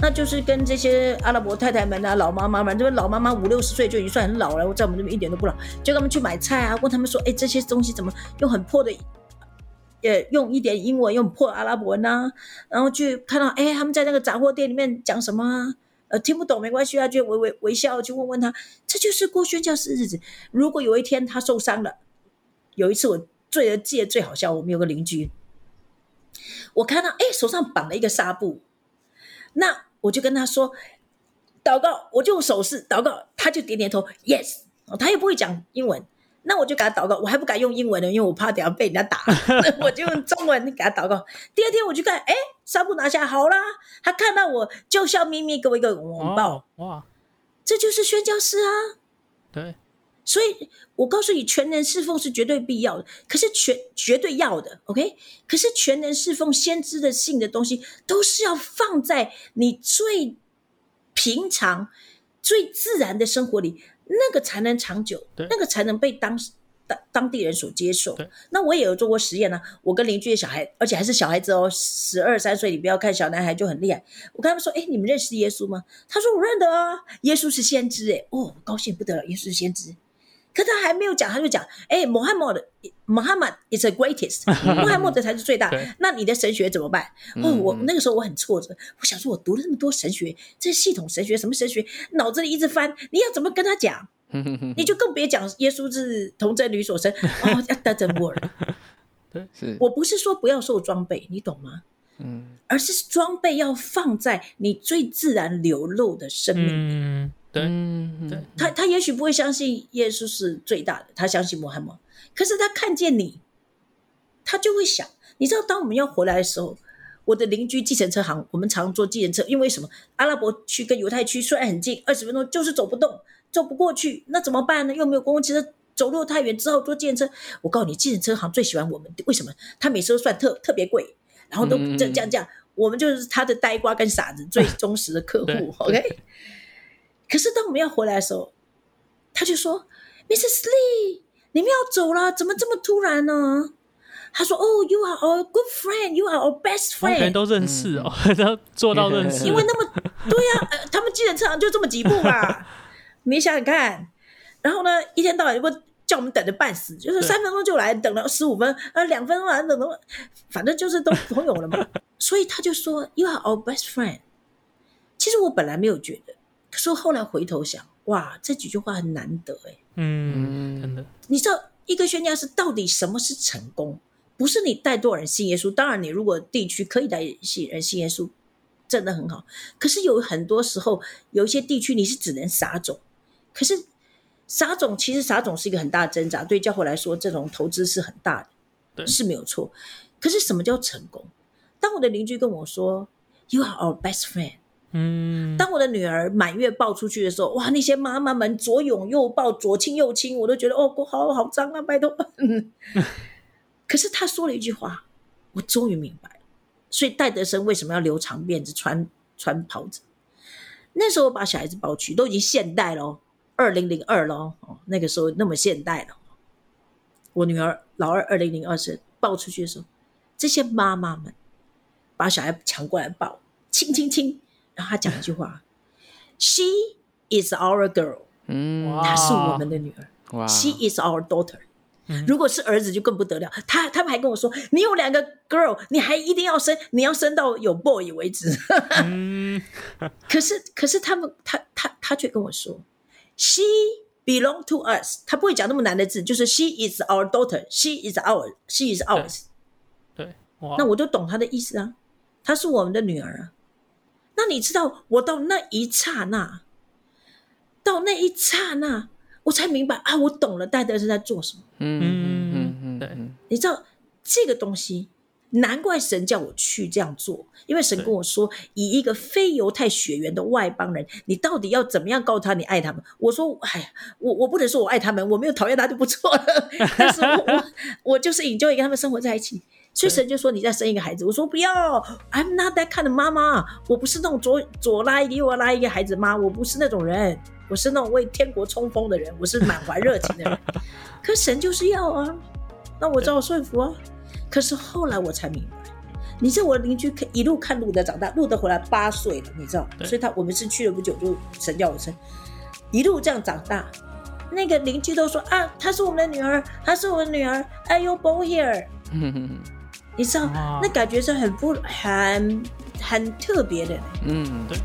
那就是跟这些阿拉伯太太们啊、老妈妈们，这边老妈妈五六十岁就已经算很老了，我在我们这边一点都不老，就他们去买菜啊，问他们说，哎，这些东西怎么用很破的，呃，用一点英文，用破阿拉伯文啊，然后去看到，哎，他们在那个杂货店里面讲什么啊？呃，听不懂没关系啊，就微微微笑，去问问他，这就是过宣教士日子。如果有一天他受伤了，有一次我最记得最好笑，我们有个邻居，我看到，哎，手上绑了一个纱布，那。我就跟他说祷告，我就用手势祷告，他就点点头，yes，他又不会讲英文，那我就给他祷告，我还不敢用英文呢，因为我怕等下被人家打，我就用中文给他祷告。第二天我去看，哎，纱布拿下好啦，他看到我就笑眯眯，给我一个拥抱，哇，这就是宣教师啊，对，所以我告诉你，全能侍奉是绝对必要的，可是全绝对要的，OK，可是全能侍奉先知的性的东西，都是要放在你最。平常最自然的生活里，那个才能长久，那个才能被当当当地人所接受。那我也有做过实验呢。我跟邻居的小孩，而且还是小孩子哦，十二三岁，你不要看小男孩就很厉害。我跟他们说：“哎，你们认识耶稣吗？”他说：“我认得啊，耶稣是先知。”哎，哦，高兴不得了，耶稣是先知。可他还没有讲，他就讲：“哎，穆罕默德，Muhammad is the greatest，穆罕默德才是最大。那你的神学怎么办？”哦，我那个时候我很挫折，我想说，我读了那么多神学，这系统神学什么神学，脑子里一直翻，你要怎么跟他讲？你就更别讲耶稣是童贞女所生哦，doesn't work。对，是我不是说不要受装备，你懂吗？嗯，而是装备要放在你最自然流露的生命。对，对他，他也许不会相信耶稣是最大的，他相信穆罕默。可是他看见你，他就会想，你知道，当我们要回来的时候，我的邻居计程车行，我们常坐计程车，因为什么？阿拉伯区跟犹太区虽然很近，二十分钟就是走不动，走不过去，那怎么办呢？又没有公共汽车，走路太远，只好坐计程车。我告诉你，计程车行最喜欢我们，为什么？他每次都算特特别贵，然后都这这样这样，我们就是他的呆瓜跟傻子最忠实的客户。OK。可是当我们要回来的时候，他就说：“Mrs. Lee，你们要走了，怎么这么突然呢？”他说：“哦，You are our good friend, you are our best friend。”全都认识哦，他 做到认识。因为那么对呀，他们计程车行就这么几步嘛，你想想看。然后呢，一天到晚不叫我们等着半死，就是三分钟就来，等了十五分，呃，两分钟来等了，反正就是都朋友了嘛。所以他就说：“You are our best friend。”其实我本来没有觉得。可是后来回头想，哇，这几句话很难得哎。嗯，真的。你知道一个宣教士到底什么是成功？不是你带多少人信耶稣，当然你如果地区可以带信人信耶稣，真的很好。可是有很多时候，有一些地区你是只能撒种。可是撒种其实撒种是一个很大的挣扎，对教会来说，这种投资是很大的，是没有错。可是什么叫成功？当我的邻居跟我说，“You are our best friend。”嗯，当我的女儿满月抱出去的时候，哇，那些妈妈们左拥右抱，左亲右亲，我都觉得哦，好好脏啊，拜托。可是他说了一句话，我终于明白。所以戴德生为什么要留长辫子、穿穿袍子？那时候把小孩子抱去，都已经现代了，二零零二了哦，那个时候那么现代了。我女儿老二二零零二生抱出去的时候，这些妈妈们把小孩抢过来抱，亲亲亲。然后他讲一句话：“She is our girl。”嗯，她是我们的女儿。哇，She is our daughter。如果是儿子就更不得了。他他们还跟我说：“你有两个 girl，你还一定要生，你要生到有 boy 为止。”嗯，可是可是他们他他他却跟我说：“She belong to us。”他不会讲那么难的字，就是 “She is our daughter”，“She is our”，“She is ours”。对，那我就懂他的意思啊，她是我们的女儿啊。那你知道，我到那一刹那，到那一刹那，我才明白啊，我懂了戴德是在做什么。嗯嗯嗯嗯，对。你知道这个东西，难怪神叫我去这样做，因为神跟我说，以一个非犹太血缘的外邦人，你到底要怎么样告诉他你爱他们？我说，哎呀，我我不能说我爱他们，我没有讨厌他就不错了，但是我我就是引咎跟他们生活在一起。所以神就说：“你再生一个孩子。”我说：“不要，I'm not that kind of 妈妈。我不是那种左左拉一个，右拉一个孩子妈，我不是那种人。我是那种为天国冲锋的人，我是满怀热情的人。可神就是要啊，那我只好顺服啊。可是后来我才明白，你是我的邻居，一路看路德长大，路德回来八岁了，你知道，所以他我们是去了不久，就神叫我生，一路这样长大。那个邻居都说啊，她是我们的女儿，她是我的女儿。Are you born here？你知道那感觉是很不很很特别的。嗯对。